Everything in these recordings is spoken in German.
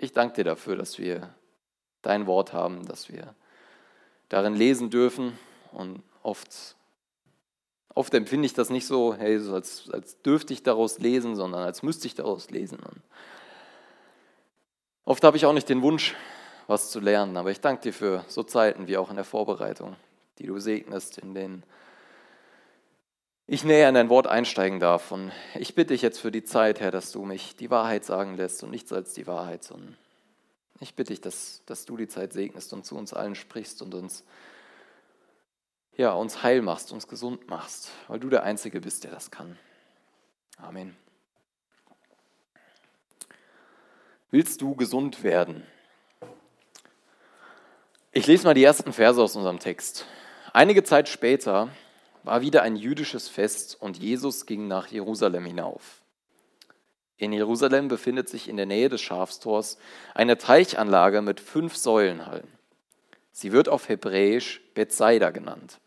Ich danke dir dafür, dass wir dein Wort haben, dass wir darin lesen dürfen. Und oft, oft empfinde ich das nicht so, hey, so als, als dürfte ich daraus lesen, sondern als müsste ich daraus lesen. Und oft habe ich auch nicht den Wunsch, was zu lernen, aber ich danke dir für so Zeiten wie auch in der Vorbereitung, die du segnest, in denen ich näher in dein Wort einsteigen darf. Und ich bitte dich jetzt für die Zeit, Herr, dass du mich die Wahrheit sagen lässt und nichts als die Wahrheit, sondern ich bitte dich, dass, dass du die Zeit segnest und zu uns allen sprichst und uns, ja, uns heil machst, uns gesund machst, weil du der Einzige bist, der das kann. Amen. Willst du gesund werden? Ich lese mal die ersten Verse aus unserem Text. Einige Zeit später war wieder ein jüdisches Fest und Jesus ging nach Jerusalem hinauf. In Jerusalem befindet sich in der Nähe des Schafstors eine Teichanlage mit fünf Säulenhallen. Sie wird auf Hebräisch Bethsaida genannt.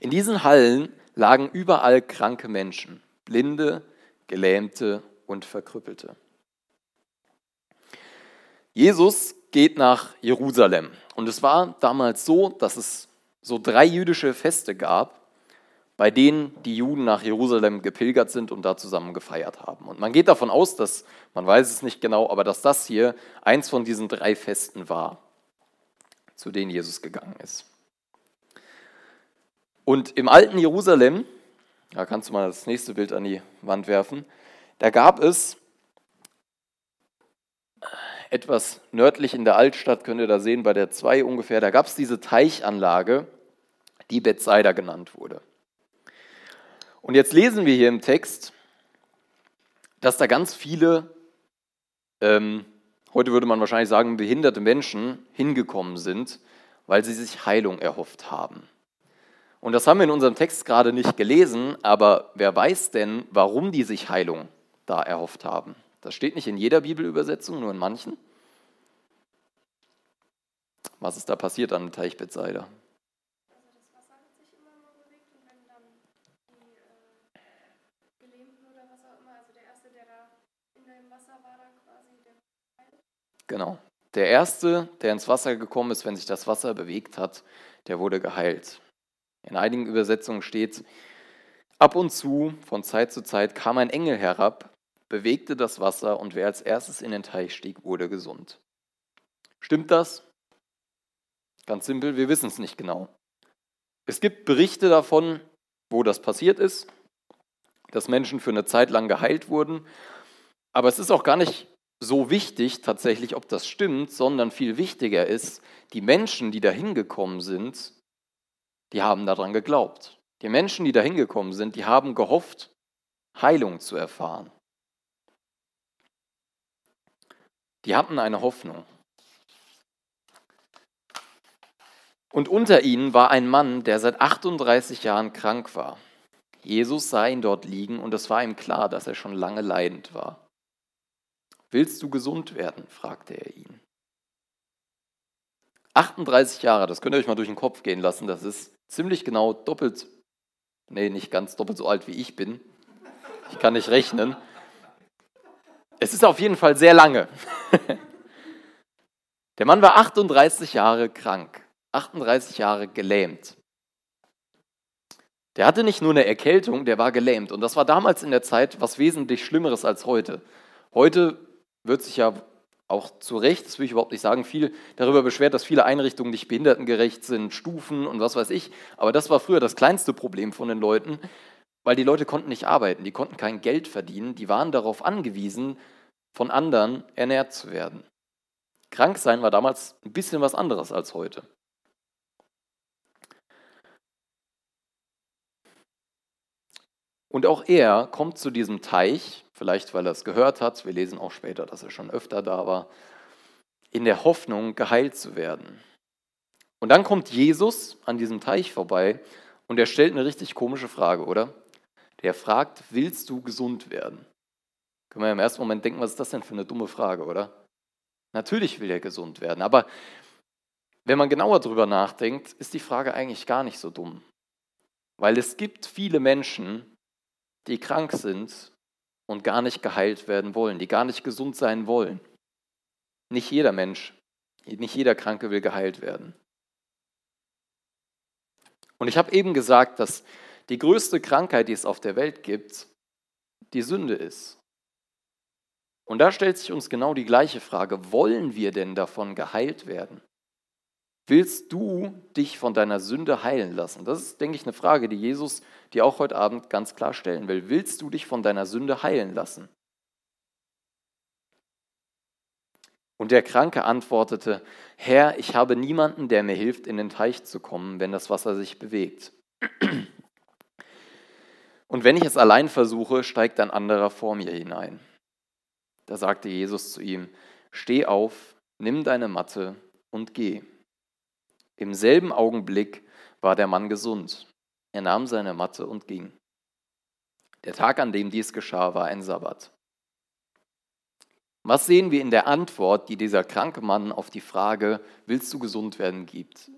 In diesen Hallen lagen überall kranke Menschen, Blinde, Gelähmte und Verkrüppelte. Jesus geht nach Jerusalem. Und es war damals so, dass es so drei jüdische Feste gab, bei denen die Juden nach Jerusalem gepilgert sind und da zusammen gefeiert haben. Und man geht davon aus, dass, man weiß es nicht genau, aber dass das hier eins von diesen drei Festen war, zu denen Jesus gegangen ist. Und im alten Jerusalem, da kannst du mal das nächste Bild an die Wand werfen, da gab es etwas nördlich in der Altstadt, könnt ihr da sehen, bei der 2 ungefähr, da gab es diese Teichanlage, die Bethsaida genannt wurde. Und jetzt lesen wir hier im Text, dass da ganz viele, ähm, heute würde man wahrscheinlich sagen, behinderte Menschen hingekommen sind, weil sie sich Heilung erhofft haben. Und das haben wir in unserem Text gerade nicht gelesen, aber wer weiß denn, warum die sich Heilung da erhofft haben? Das steht nicht in jeder Bibelübersetzung, nur in manchen. Was ist da passiert an dem Teich Bethsaida? Genau. Der Erste, der ins Wasser gekommen ist, wenn sich das Wasser bewegt hat, der wurde geheilt. In einigen Übersetzungen steht, ab und zu, von Zeit zu Zeit, kam ein Engel herab, bewegte das Wasser und wer als erstes in den Teich stieg, wurde gesund. Stimmt das? Ganz simpel, wir wissen es nicht genau. Es gibt Berichte davon, wo das passiert ist, dass Menschen für eine Zeit lang geheilt wurden, aber es ist auch gar nicht so wichtig tatsächlich, ob das stimmt, sondern viel wichtiger ist, die Menschen, die da hingekommen sind, die haben daran geglaubt. Die Menschen, die da hingekommen sind, die haben gehofft, Heilung zu erfahren. Die hatten eine Hoffnung. Und unter ihnen war ein Mann, der seit 38 Jahren krank war. Jesus sah ihn dort liegen und es war ihm klar, dass er schon lange leidend war. Willst du gesund werden? fragte er ihn. 38 Jahre, das könnt ihr euch mal durch den Kopf gehen lassen, das ist ziemlich genau doppelt, nee, nicht ganz doppelt so alt wie ich bin. Ich kann nicht rechnen. Es ist auf jeden Fall sehr lange. Der Mann war 38 Jahre krank, 38 Jahre gelähmt. Der hatte nicht nur eine Erkältung, der war gelähmt. Und das war damals in der Zeit was wesentlich Schlimmeres als heute. Heute wird sich ja auch zu Recht, das will ich überhaupt nicht sagen, viel darüber beschwert, dass viele Einrichtungen nicht behindertengerecht sind, Stufen und was weiß ich. Aber das war früher das kleinste Problem von den Leuten, weil die Leute konnten nicht arbeiten, die konnten kein Geld verdienen, die waren darauf angewiesen, von anderen ernährt zu werden. Krank sein war damals ein bisschen was anderes als heute. Und auch er kommt zu diesem Teich, vielleicht weil er es gehört hat, wir lesen auch später, dass er schon öfter da war, in der Hoffnung, geheilt zu werden. Und dann kommt Jesus an diesem Teich vorbei und er stellt eine richtig komische Frage, oder? Der fragt, willst du gesund werden? Können wir im ersten Moment denken, was ist das denn für eine dumme Frage, oder? Natürlich will er gesund werden, aber wenn man genauer darüber nachdenkt, ist die Frage eigentlich gar nicht so dumm. Weil es gibt viele Menschen, die krank sind und gar nicht geheilt werden wollen, die gar nicht gesund sein wollen. Nicht jeder Mensch, nicht jeder Kranke will geheilt werden. Und ich habe eben gesagt, dass die größte Krankheit, die es auf der Welt gibt, die Sünde ist. Und da stellt sich uns genau die gleiche Frage, wollen wir denn davon geheilt werden? Willst du dich von deiner Sünde heilen lassen? Das ist, denke ich, eine Frage, die Jesus dir auch heute Abend ganz klar stellen will. Willst du dich von deiner Sünde heilen lassen? Und der Kranke antwortete, Herr, ich habe niemanden, der mir hilft, in den Teich zu kommen, wenn das Wasser sich bewegt. Und wenn ich es allein versuche, steigt ein anderer vor mir hinein. Da sagte Jesus zu ihm, Steh auf, nimm deine Matte und geh. Im selben Augenblick war der Mann gesund. Er nahm seine Matte und ging. Der Tag, an dem dies geschah, war ein Sabbat. Was sehen wir in der Antwort, die dieser kranke Mann auf die Frage, willst du gesund werden, gibt?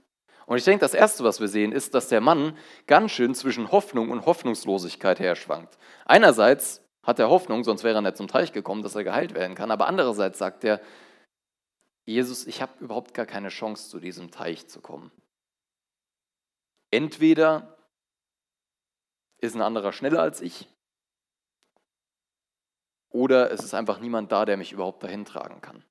Und ich denke, das Erste, was wir sehen, ist, dass der Mann ganz schön zwischen Hoffnung und Hoffnungslosigkeit herschwankt. Einerseits hat er Hoffnung, sonst wäre er nicht zum Teich gekommen, dass er geheilt werden kann, aber andererseits sagt er, Jesus, ich habe überhaupt gar keine Chance, zu diesem Teich zu kommen. Entweder ist ein anderer schneller als ich, oder es ist einfach niemand da, der mich überhaupt dahin tragen kann.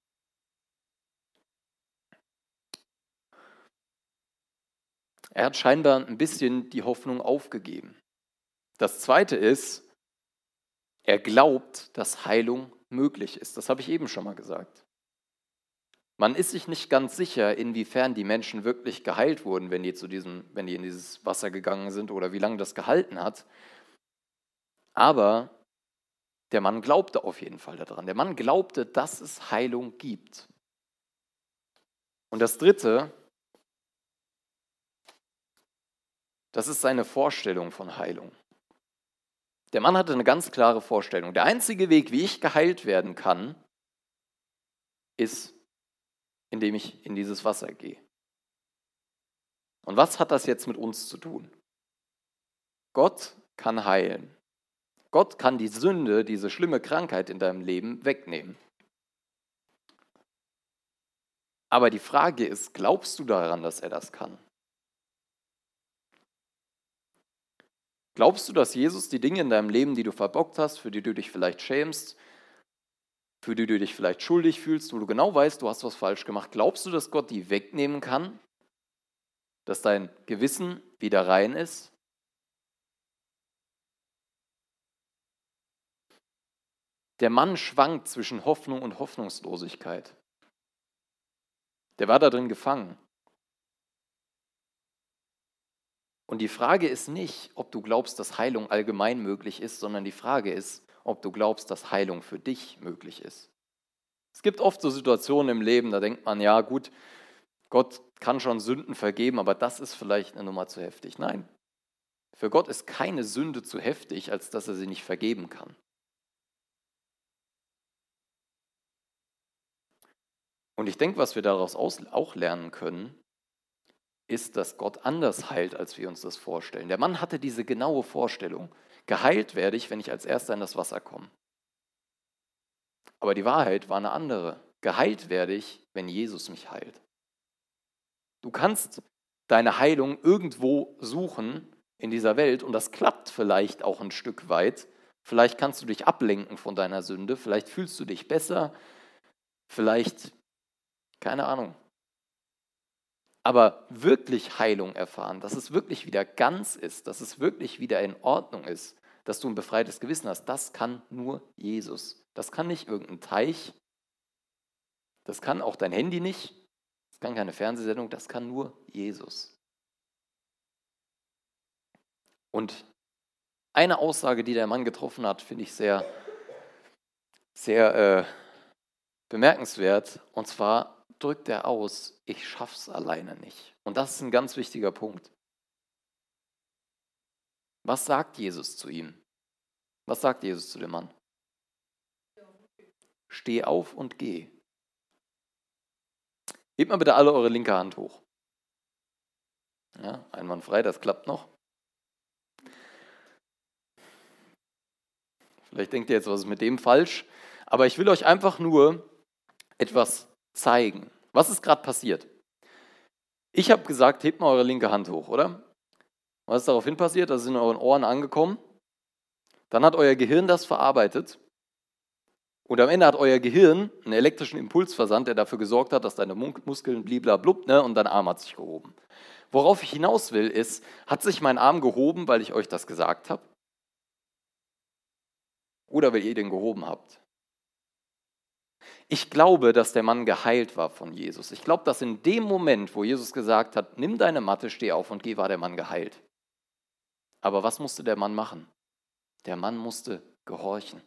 Er hat scheinbar ein bisschen die Hoffnung aufgegeben. Das Zweite ist, er glaubt, dass Heilung möglich ist. Das habe ich eben schon mal gesagt. Man ist sich nicht ganz sicher, inwiefern die Menschen wirklich geheilt wurden, wenn die, zu diesem, wenn die in dieses Wasser gegangen sind oder wie lange das gehalten hat. Aber der Mann glaubte auf jeden Fall daran. Der Mann glaubte, dass es Heilung gibt. Und das Dritte, das ist seine Vorstellung von Heilung. Der Mann hatte eine ganz klare Vorstellung. Der einzige Weg, wie ich geheilt werden kann, ist, indem ich in dieses Wasser gehe. Und was hat das jetzt mit uns zu tun? Gott kann heilen. Gott kann die Sünde, diese schlimme Krankheit in deinem Leben wegnehmen. Aber die Frage ist, glaubst du daran, dass er das kann? Glaubst du, dass Jesus die Dinge in deinem Leben, die du verbockt hast, für die du dich vielleicht schämst, für die du dich vielleicht schuldig fühlst, wo du genau weißt, du hast was falsch gemacht, glaubst du, dass Gott die wegnehmen kann? Dass dein Gewissen wieder rein ist? Der Mann schwankt zwischen Hoffnung und Hoffnungslosigkeit. Der war da drin gefangen. Und die Frage ist nicht, ob du glaubst, dass Heilung allgemein möglich ist, sondern die Frage ist, ob du glaubst, dass Heilung für dich möglich ist. Es gibt oft so Situationen im Leben, da denkt man, ja gut, Gott kann schon Sünden vergeben, aber das ist vielleicht eine Nummer zu heftig. Nein, für Gott ist keine Sünde zu heftig, als dass er sie nicht vergeben kann. Und ich denke, was wir daraus auch lernen können, ist, dass Gott anders heilt, als wir uns das vorstellen. Der Mann hatte diese genaue Vorstellung. Geheilt werde ich, wenn ich als Erster in das Wasser komme. Aber die Wahrheit war eine andere. Geheilt werde ich, wenn Jesus mich heilt. Du kannst deine Heilung irgendwo suchen in dieser Welt und das klappt vielleicht auch ein Stück weit. Vielleicht kannst du dich ablenken von deiner Sünde, vielleicht fühlst du dich besser, vielleicht, keine Ahnung, aber wirklich Heilung erfahren, dass es wirklich wieder ganz ist, dass es wirklich wieder in Ordnung ist, dass du ein befreites Gewissen hast, das kann nur Jesus. Das kann nicht irgendein Teich, das kann auch dein Handy nicht, das kann keine Fernsehsendung, das kann nur Jesus. Und eine Aussage, die der Mann getroffen hat, finde ich sehr, sehr äh, bemerkenswert. Und zwar, drückt er aus, ich schaff's alleine nicht. Und das ist ein ganz wichtiger Punkt. Was sagt Jesus zu ihm? Was sagt Jesus zu dem Mann? Steh auf und geh. Hebt mal bitte alle eure linke Hand hoch. Ja, einwandfrei, das klappt noch. Vielleicht denkt ihr jetzt, was ist mit dem falsch? Aber ich will euch einfach nur etwas zeigen. Was ist gerade passiert? Ich habe gesagt, hebt mal eure linke Hand hoch, oder? Was ist daraufhin passiert? Das ist in euren Ohren angekommen. Dann hat euer Gehirn das verarbeitet. Und am Ende hat euer Gehirn einen elektrischen Impuls versandt, der dafür gesorgt hat, dass deine Muskeln bliblablub, ne, und dein Arm hat sich gehoben. Worauf ich hinaus will, ist, hat sich mein Arm gehoben, weil ich euch das gesagt habe? Oder weil ihr den gehoben habt? Ich glaube, dass der Mann geheilt war von Jesus. Ich glaube, dass in dem Moment, wo Jesus gesagt hat, nimm deine Matte, steh auf und geh, war der Mann geheilt. Aber was musste der Mann machen? Der Mann musste gehorchen.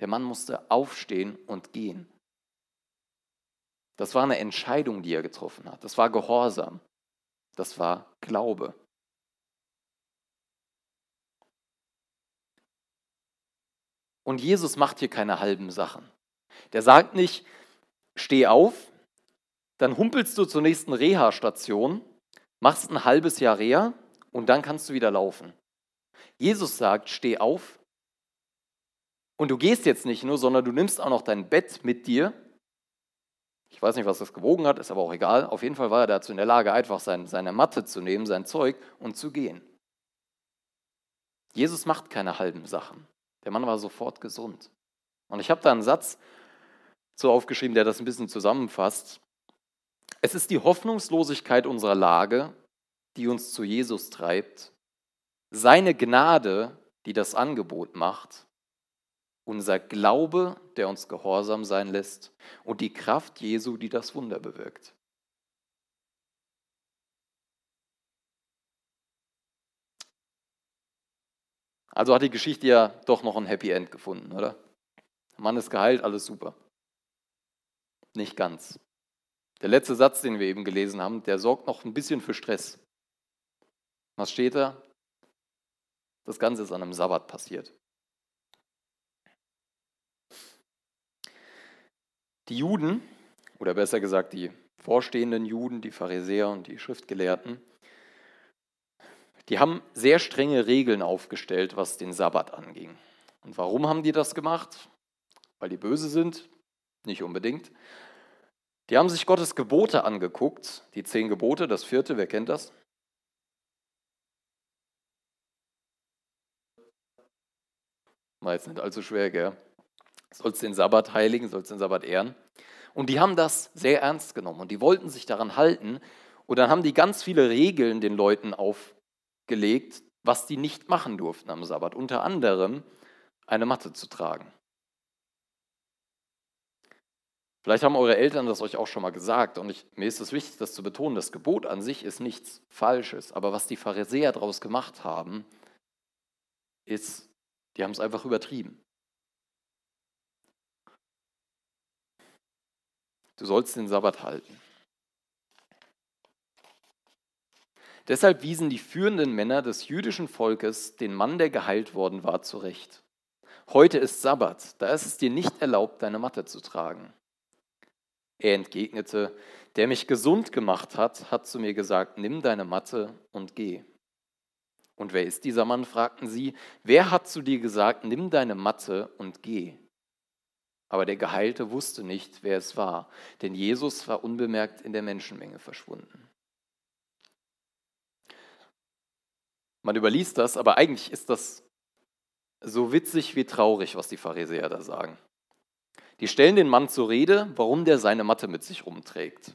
Der Mann musste aufstehen und gehen. Das war eine Entscheidung, die er getroffen hat. Das war Gehorsam. Das war Glaube. Und Jesus macht hier keine halben Sachen. Der sagt nicht, steh auf, dann humpelst du zur nächsten Reha-Station, machst ein halbes Jahr Reha und dann kannst du wieder laufen. Jesus sagt, steh auf und du gehst jetzt nicht nur, sondern du nimmst auch noch dein Bett mit dir. Ich weiß nicht, was das gewogen hat, ist aber auch egal. Auf jeden Fall war er dazu in der Lage, einfach sein, seine Matte zu nehmen, sein Zeug und zu gehen. Jesus macht keine halben Sachen. Der Mann war sofort gesund. Und ich habe da einen Satz so aufgeschrieben, der das ein bisschen zusammenfasst. Es ist die Hoffnungslosigkeit unserer Lage, die uns zu Jesus treibt, seine Gnade, die das Angebot macht, unser Glaube, der uns gehorsam sein lässt und die Kraft Jesu, die das Wunder bewirkt. Also hat die Geschichte ja doch noch ein Happy End gefunden, oder? Der Mann ist geheilt, alles super. Nicht ganz. Der letzte Satz, den wir eben gelesen haben, der sorgt noch ein bisschen für Stress. Was steht da? Das Ganze ist an einem Sabbat passiert. Die Juden, oder besser gesagt die vorstehenden Juden, die Pharisäer und die Schriftgelehrten, die haben sehr strenge Regeln aufgestellt, was den Sabbat anging. Und warum haben die das gemacht? Weil die böse sind? Nicht unbedingt. Die haben sich Gottes Gebote angeguckt, die zehn Gebote, das vierte, wer kennt das? War jetzt nicht allzu schwer, gell? Sollst den Sabbat heiligen, sollst den Sabbat ehren. Und die haben das sehr ernst genommen und die wollten sich daran halten. Und dann haben die ganz viele Regeln den Leuten aufgelegt, was die nicht machen durften am Sabbat. Unter anderem eine Matte zu tragen. Vielleicht haben eure Eltern das euch auch schon mal gesagt und ich, mir ist es wichtig, das zu betonen. Das Gebot an sich ist nichts Falsches, aber was die Pharisäer daraus gemacht haben, ist, die haben es einfach übertrieben. Du sollst den Sabbat halten. Deshalb wiesen die führenden Männer des jüdischen Volkes den Mann, der geheilt worden war, zurecht. Heute ist Sabbat, da ist es dir nicht erlaubt, deine Matte zu tragen. Er entgegnete, der mich gesund gemacht hat, hat zu mir gesagt, nimm deine Matte und geh. Und wer ist dieser Mann? fragten sie. Wer hat zu dir gesagt, nimm deine Matte und geh? Aber der Geheilte wusste nicht, wer es war, denn Jesus war unbemerkt in der Menschenmenge verschwunden. Man überliest das, aber eigentlich ist das so witzig wie traurig, was die Pharisäer da sagen. Die stellen den Mann zur Rede, warum der seine Matte mit sich rumträgt.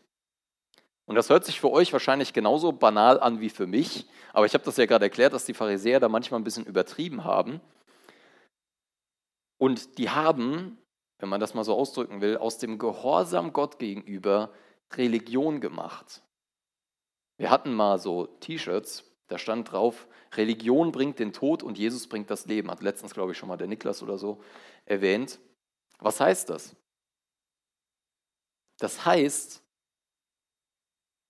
Und das hört sich für euch wahrscheinlich genauso banal an wie für mich, aber ich habe das ja gerade erklärt, dass die Pharisäer da manchmal ein bisschen übertrieben haben. Und die haben, wenn man das mal so ausdrücken will, aus dem Gehorsam Gott gegenüber Religion gemacht. Wir hatten mal so T-Shirts, da stand drauf, Religion bringt den Tod und Jesus bringt das Leben. Hat letztens, glaube ich, schon mal der Niklas oder so erwähnt. Was heißt das? Das heißt,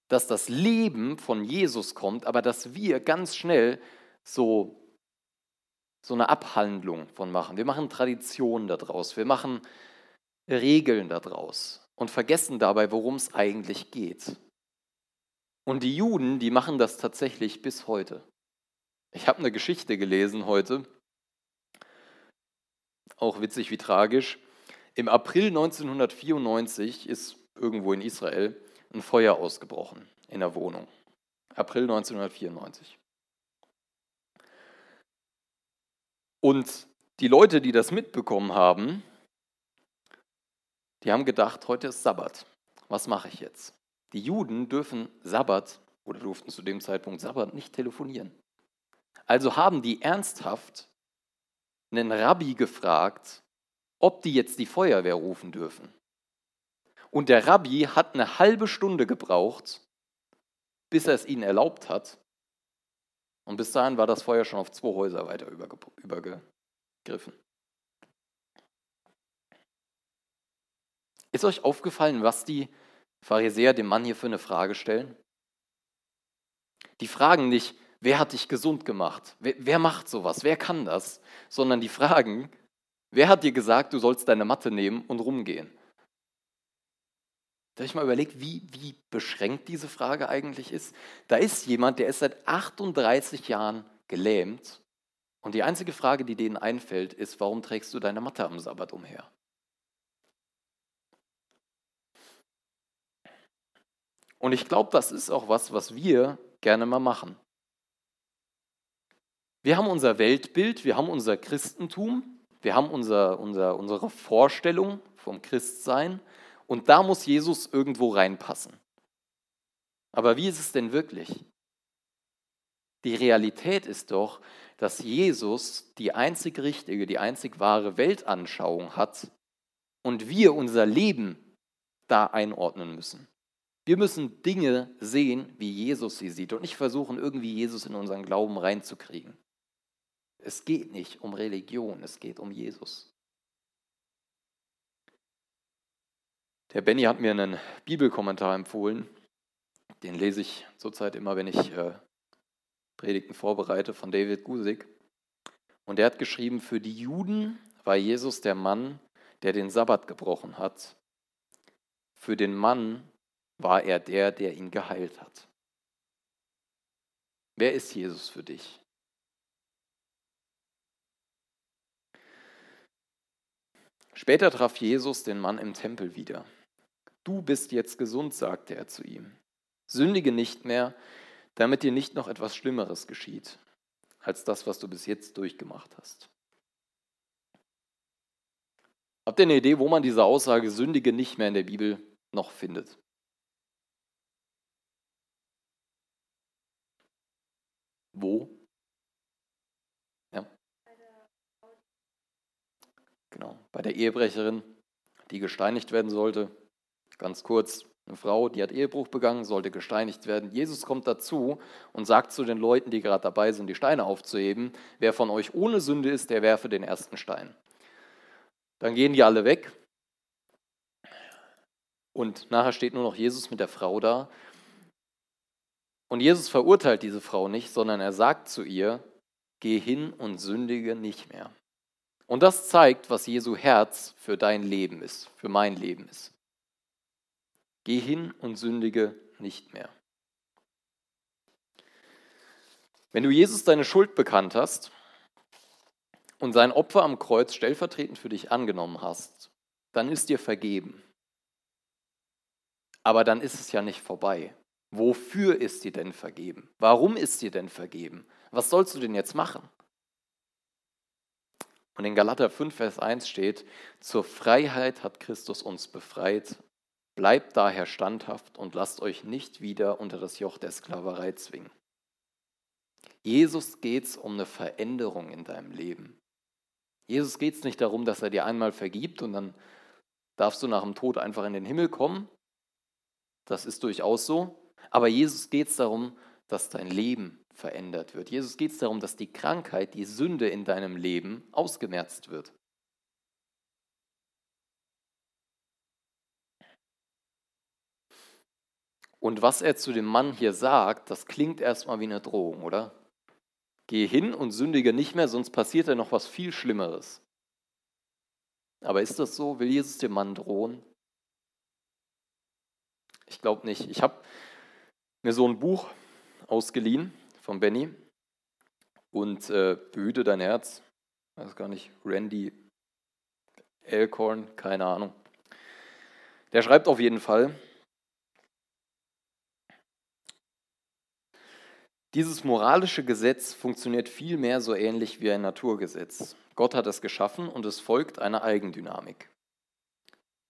dass das Leben von Jesus kommt, aber dass wir ganz schnell so, so eine Abhandlung von machen. Wir machen Traditionen daraus, wir machen Regeln daraus und vergessen dabei, worum es eigentlich geht. Und die Juden, die machen das tatsächlich bis heute. Ich habe eine Geschichte gelesen heute, auch witzig wie tragisch. Im April 1994 ist irgendwo in Israel, ein Feuer ausgebrochen in der Wohnung. April 1994. Und die Leute, die das mitbekommen haben, die haben gedacht, heute ist Sabbat. Was mache ich jetzt? Die Juden dürfen Sabbat oder durften zu dem Zeitpunkt Sabbat nicht telefonieren. Also haben die ernsthaft einen Rabbi gefragt, ob die jetzt die Feuerwehr rufen dürfen. Und der Rabbi hat eine halbe Stunde gebraucht, bis er es ihnen erlaubt hat. Und bis dahin war das Feuer schon auf zwei Häuser weiter übergegriffen. Ist euch aufgefallen, was die Pharisäer dem Mann hier für eine Frage stellen? Die fragen nicht, wer hat dich gesund gemacht? Wer, wer macht sowas? Wer kann das? Sondern die fragen, wer hat dir gesagt, du sollst deine Matte nehmen und rumgehen? Da habe ich mal überlegt, wie, wie beschränkt diese Frage eigentlich ist. Da ist jemand, der ist seit 38 Jahren gelähmt und die einzige Frage, die denen einfällt, ist, warum trägst du deine Matte am Sabbat umher? Und ich glaube, das ist auch was, was wir gerne mal machen. Wir haben unser Weltbild, wir haben unser Christentum, wir haben unser, unser, unsere Vorstellung vom Christsein und da muss Jesus irgendwo reinpassen. Aber wie ist es denn wirklich? Die Realität ist doch, dass Jesus die einzig richtige, die einzig wahre Weltanschauung hat und wir unser Leben da einordnen müssen. Wir müssen Dinge sehen, wie Jesus sie sieht und nicht versuchen, irgendwie Jesus in unseren Glauben reinzukriegen. Es geht nicht um Religion, es geht um Jesus. Der Benny hat mir einen Bibelkommentar empfohlen. Den lese ich zurzeit immer, wenn ich äh, Predigten vorbereite, von David Gusig. Und er hat geschrieben, für die Juden war Jesus der Mann, der den Sabbat gebrochen hat. Für den Mann war er der, der ihn geheilt hat. Wer ist Jesus für dich? Später traf Jesus den Mann im Tempel wieder. Du bist jetzt gesund, sagte er zu ihm. Sündige nicht mehr, damit dir nicht noch etwas Schlimmeres geschieht, als das, was du bis jetzt durchgemacht hast. Habt ihr eine Idee, wo man diese Aussage Sündige nicht mehr in der Bibel noch findet? Wo? Genau, bei der Ehebrecherin, die gesteinigt werden sollte. Ganz kurz, eine Frau, die hat Ehebruch begangen, sollte gesteinigt werden. Jesus kommt dazu und sagt zu den Leuten, die gerade dabei sind, die Steine aufzuheben, wer von euch ohne Sünde ist, der werfe den ersten Stein. Dann gehen die alle weg und nachher steht nur noch Jesus mit der Frau da und Jesus verurteilt diese Frau nicht, sondern er sagt zu ihr, geh hin und sündige nicht mehr. Und das zeigt, was Jesu Herz für dein Leben ist, für mein Leben ist. Geh hin und sündige nicht mehr. Wenn du Jesus deine Schuld bekannt hast und sein Opfer am Kreuz stellvertretend für dich angenommen hast, dann ist dir vergeben. Aber dann ist es ja nicht vorbei. Wofür ist dir denn vergeben? Warum ist dir denn vergeben? Was sollst du denn jetzt machen? Und in Galater 5, Vers 1 steht, zur Freiheit hat Christus uns befreit. Bleibt daher standhaft und lasst euch nicht wieder unter das Joch der Sklaverei zwingen. Jesus geht es um eine Veränderung in deinem Leben. Jesus geht es nicht darum, dass er dir einmal vergibt und dann darfst du nach dem Tod einfach in den Himmel kommen. Das ist durchaus so. Aber Jesus geht es darum, dass dein Leben verändert wird. Jesus geht es darum, dass die Krankheit, die Sünde in deinem Leben ausgemerzt wird. Und was er zu dem Mann hier sagt, das klingt erstmal wie eine Drohung, oder? Geh hin und sündige nicht mehr, sonst passiert ja noch was viel Schlimmeres. Aber ist das so? Will Jesus dem Mann drohen? Ich glaube nicht. Ich habe mir so ein Buch ausgeliehen von Benny und äh, Behüte dein Herz. Weiß gar nicht, Randy Elkhorn, keine Ahnung. Der schreibt auf jeden Fall, dieses moralische Gesetz funktioniert vielmehr so ähnlich wie ein Naturgesetz. Gott hat es geschaffen und es folgt einer Eigendynamik.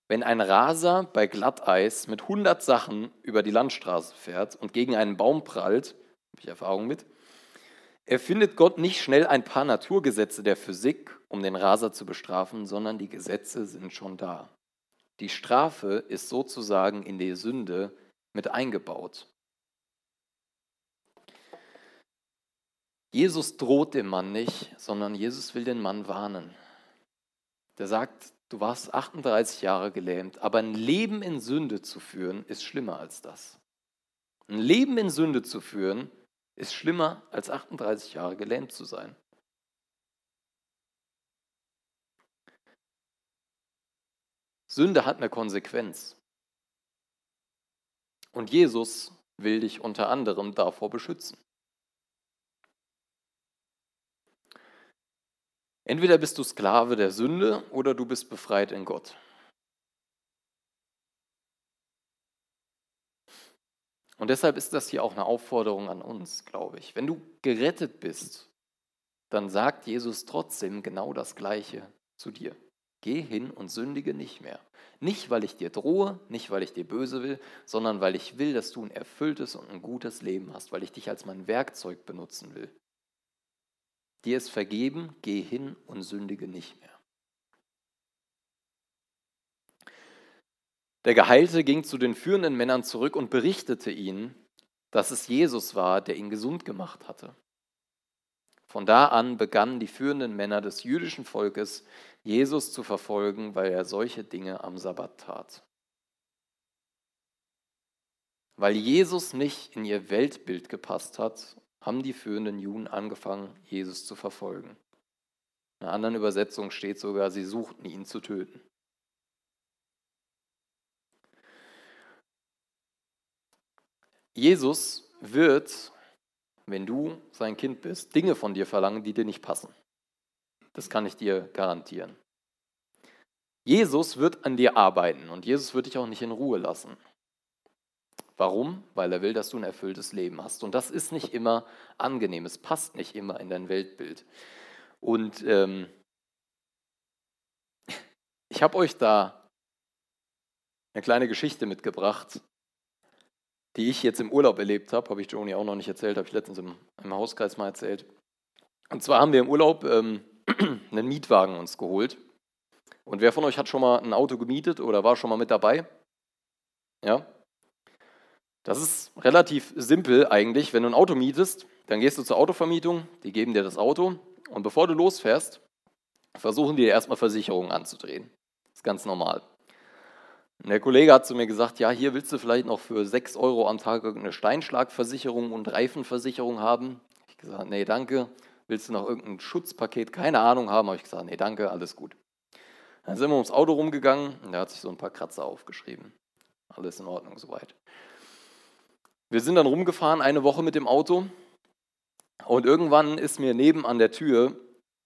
Wenn ein Raser bei Glatteis mit 100 Sachen über die Landstraße fährt und gegen einen Baum prallt, habe ich Erfahrung mit, erfindet Gott nicht schnell ein paar Naturgesetze der Physik, um den Raser zu bestrafen, sondern die Gesetze sind schon da. Die Strafe ist sozusagen in die Sünde mit eingebaut. Jesus droht dem Mann nicht, sondern Jesus will den Mann warnen. Der sagt, du warst 38 Jahre gelähmt, aber ein Leben in Sünde zu führen, ist schlimmer als das. Ein Leben in Sünde zu führen, ist schlimmer als 38 Jahre gelähmt zu sein. Sünde hat eine Konsequenz. Und Jesus will dich unter anderem davor beschützen. Entweder bist du Sklave der Sünde oder du bist befreit in Gott. Und deshalb ist das hier auch eine Aufforderung an uns, glaube ich. Wenn du gerettet bist, dann sagt Jesus trotzdem genau das Gleiche zu dir. Geh hin und sündige nicht mehr. Nicht, weil ich dir drohe, nicht, weil ich dir böse will, sondern weil ich will, dass du ein erfülltes und ein gutes Leben hast, weil ich dich als mein Werkzeug benutzen will. Dir ist vergeben, geh hin und sündige nicht mehr. Der Geheilte ging zu den führenden Männern zurück und berichtete ihnen, dass es Jesus war, der ihn gesund gemacht hatte. Von da an begannen die führenden Männer des jüdischen Volkes, Jesus zu verfolgen, weil er solche Dinge am Sabbat tat. Weil Jesus nicht in ihr Weltbild gepasst hat haben die führenden Juden angefangen, Jesus zu verfolgen. In einer anderen Übersetzung steht sogar, sie suchten ihn zu töten. Jesus wird, wenn du sein Kind bist, Dinge von dir verlangen, die dir nicht passen. Das kann ich dir garantieren. Jesus wird an dir arbeiten und Jesus wird dich auch nicht in Ruhe lassen. Warum? Weil er will, dass du ein erfülltes Leben hast. Und das ist nicht immer angenehm, es passt nicht immer in dein Weltbild. Und ähm, ich habe euch da eine kleine Geschichte mitgebracht, die ich jetzt im Urlaub erlebt habe. Habe ich Joni auch noch nicht erzählt, habe ich letztens im, im Hauskreis mal erzählt. Und zwar haben wir im Urlaub ähm, einen Mietwagen uns geholt. Und wer von euch hat schon mal ein Auto gemietet oder war schon mal mit dabei? Ja, das ist relativ simpel eigentlich. Wenn du ein Auto mietest, dann gehst du zur Autovermietung, die geben dir das Auto und bevor du losfährst, versuchen die erstmal Versicherungen anzudrehen. Das ist ganz normal. Und der Kollege hat zu mir gesagt, ja, hier willst du vielleicht noch für 6 Euro am Tag irgendeine Steinschlagversicherung und Reifenversicherung haben. Ich gesagt, nee, danke. Willst du noch irgendein Schutzpaket, keine Ahnung haben? Habe ich gesagt, nee, danke, alles gut. Dann sind wir ums Auto rumgegangen und er hat sich so ein paar Kratzer aufgeschrieben. Alles in Ordnung soweit. Wir sind dann rumgefahren, eine Woche mit dem Auto. Und irgendwann ist mir neben an der Tür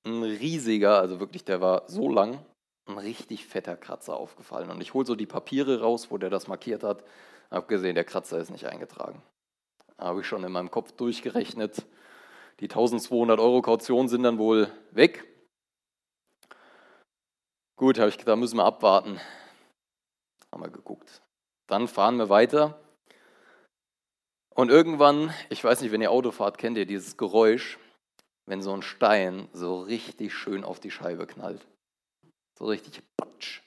ein riesiger, also wirklich, der war so lang, ein richtig fetter Kratzer aufgefallen. Und ich hole so die Papiere raus, wo der das markiert hat. Habe gesehen, der Kratzer ist nicht eingetragen. Habe ich schon in meinem Kopf durchgerechnet. Die 1200 Euro Kaution sind dann wohl weg. Gut, habe ich gedacht, müssen wir abwarten. Haben wir geguckt. Dann fahren wir weiter. Und irgendwann, ich weiß nicht, wenn ihr Auto fahrt, kennt ihr dieses Geräusch, wenn so ein Stein so richtig schön auf die Scheibe knallt. So richtig patsch.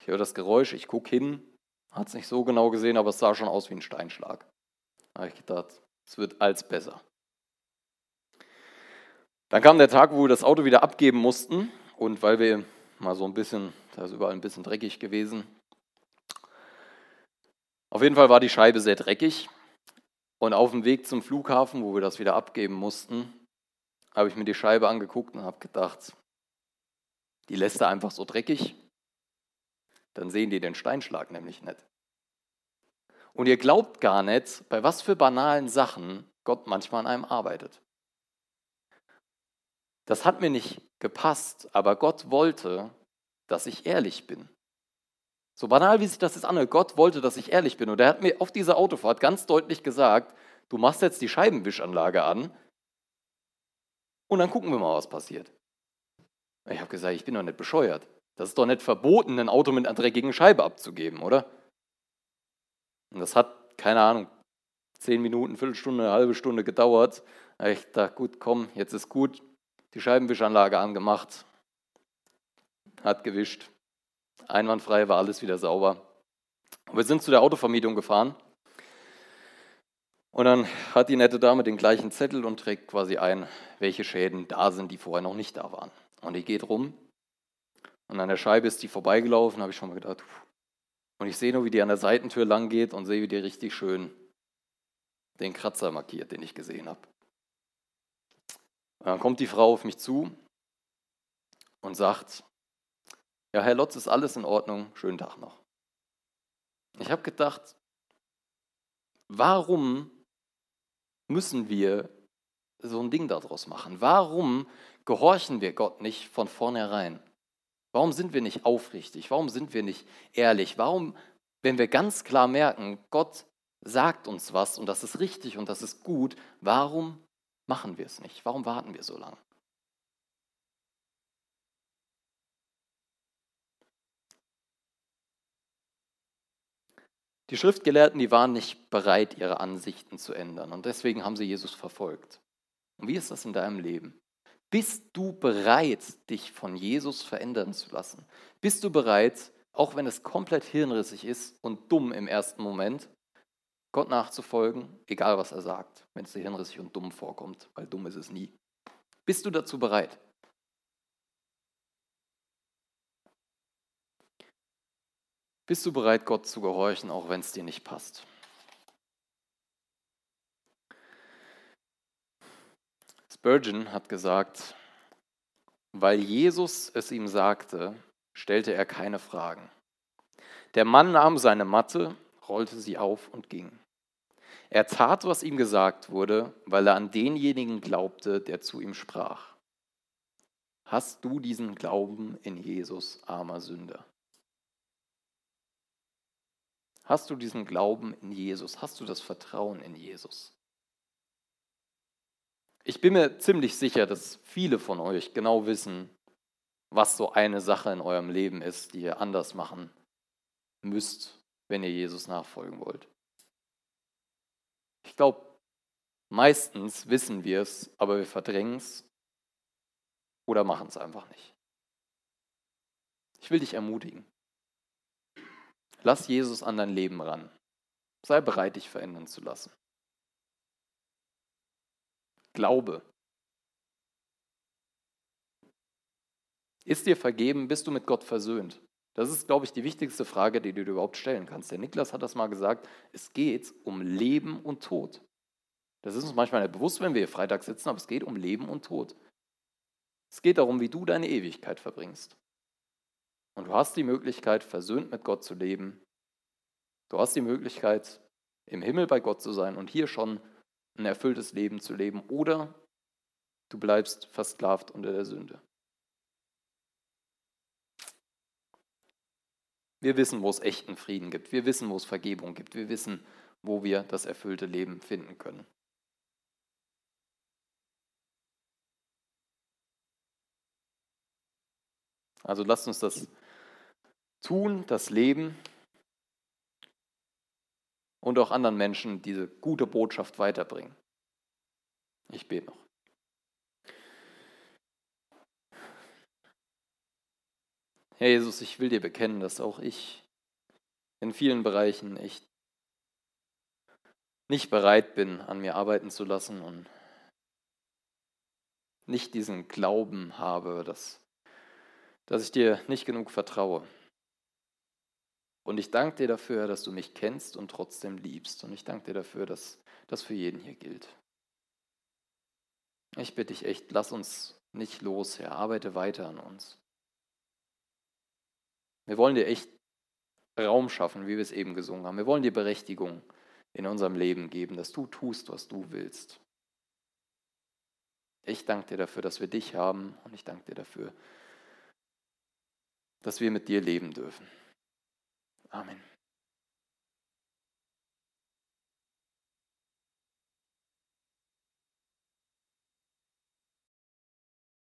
Ich höre das Geräusch, ich gucke hin, hat es nicht so genau gesehen, aber es sah schon aus wie ein Steinschlag. Da habe ich gedacht, es wird als besser. Dann kam der Tag, wo wir das Auto wieder abgeben mussten und weil wir mal so ein bisschen, da ist überall ein bisschen dreckig gewesen. Auf jeden Fall war die Scheibe sehr dreckig und auf dem Weg zum Flughafen, wo wir das wieder abgeben mussten, habe ich mir die Scheibe angeguckt und habe gedacht, die lässt er einfach so dreckig, dann sehen die den Steinschlag nämlich nicht. Und ihr glaubt gar nicht, bei was für banalen Sachen Gott manchmal an einem arbeitet. Das hat mir nicht gepasst, aber Gott wollte, dass ich ehrlich bin. So banal, wie sich das jetzt anhört, Gott wollte, dass ich ehrlich bin. Und er hat mir auf dieser Autofahrt ganz deutlich gesagt, du machst jetzt die Scheibenwischanlage an und dann gucken wir mal, was passiert. Ich habe gesagt, ich bin doch nicht bescheuert. Das ist doch nicht verboten, ein Auto mit einer dreckigen Scheibe abzugeben, oder? Und das hat, keine Ahnung, zehn Minuten, Viertelstunde, eine halbe Stunde gedauert. Ich dachte, gut, komm, jetzt ist gut. Die Scheibenwischanlage angemacht, hat gewischt. Einwandfrei war alles wieder sauber. Und wir sind zu der Autovermietung gefahren. Und dann hat die nette Dame den gleichen Zettel und trägt quasi ein, welche Schäden da sind, die vorher noch nicht da waren. Und die geht rum. Und an der Scheibe ist die vorbeigelaufen, habe ich schon mal gedacht. Und ich sehe nur, wie die an der Seitentür lang geht und sehe, wie die richtig schön den Kratzer markiert, den ich gesehen habe. Und dann kommt die Frau auf mich zu und sagt, ja, Herr Lotz, ist alles in Ordnung, schönen Tag noch. Ich habe gedacht, warum müssen wir so ein Ding daraus machen? Warum gehorchen wir Gott nicht von vornherein? Warum sind wir nicht aufrichtig? Warum sind wir nicht ehrlich? Warum, wenn wir ganz klar merken, Gott sagt uns was und das ist richtig und das ist gut, warum machen wir es nicht? Warum warten wir so lange? Die Schriftgelehrten, die waren nicht bereit, ihre Ansichten zu ändern und deswegen haben sie Jesus verfolgt. Und wie ist das in deinem Leben? Bist du bereit, dich von Jesus verändern zu lassen? Bist du bereit, auch wenn es komplett hirnrissig ist und dumm im ersten Moment, Gott nachzufolgen, egal was er sagt, wenn es dir hirnrissig und dumm vorkommt, weil dumm ist es nie. Bist du dazu bereit? Bist du bereit, Gott zu gehorchen, auch wenn es dir nicht passt? Spurgeon hat gesagt, weil Jesus es ihm sagte, stellte er keine Fragen. Der Mann nahm seine Matte, rollte sie auf und ging. Er tat, was ihm gesagt wurde, weil er an denjenigen glaubte, der zu ihm sprach. Hast du diesen Glauben in Jesus, armer Sünder? Hast du diesen Glauben in Jesus? Hast du das Vertrauen in Jesus? Ich bin mir ziemlich sicher, dass viele von euch genau wissen, was so eine Sache in eurem Leben ist, die ihr anders machen müsst, wenn ihr Jesus nachfolgen wollt. Ich glaube, meistens wissen wir es, aber wir verdrängen es oder machen es einfach nicht. Ich will dich ermutigen. Lass Jesus an dein Leben ran. Sei bereit, dich verändern zu lassen. Glaube. Ist dir vergeben? Bist du mit Gott versöhnt? Das ist, glaube ich, die wichtigste Frage, die du dir überhaupt stellen kannst. Der Niklas hat das mal gesagt, es geht um Leben und Tod. Das ist uns manchmal nicht bewusst, wenn wir hier Freitag sitzen, aber es geht um Leben und Tod. Es geht darum, wie du deine Ewigkeit verbringst. Und du hast die Möglichkeit, versöhnt mit Gott zu leben. Du hast die Möglichkeit, im Himmel bei Gott zu sein und hier schon ein erfülltes Leben zu leben. Oder du bleibst versklavt unter der Sünde. Wir wissen, wo es echten Frieden gibt. Wir wissen, wo es Vergebung gibt. Wir wissen, wo wir das erfüllte Leben finden können. Also lasst uns das tun, das Leben und auch anderen Menschen diese gute Botschaft weiterbringen. Ich bete noch. Herr Jesus, ich will dir bekennen, dass auch ich in vielen Bereichen echt nicht bereit bin, an mir arbeiten zu lassen und nicht diesen Glauben habe, dass, dass ich dir nicht genug vertraue. Und ich danke dir dafür, dass du mich kennst und trotzdem liebst. Und ich danke dir dafür, dass das für jeden hier gilt. Ich bitte dich echt, lass uns nicht los, Herr. Arbeite weiter an uns. Wir wollen dir echt Raum schaffen, wie wir es eben gesungen haben. Wir wollen dir Berechtigung in unserem Leben geben, dass du tust, was du willst. Ich danke dir dafür, dass wir dich haben und ich danke dir dafür, dass wir mit dir leben dürfen. Amen.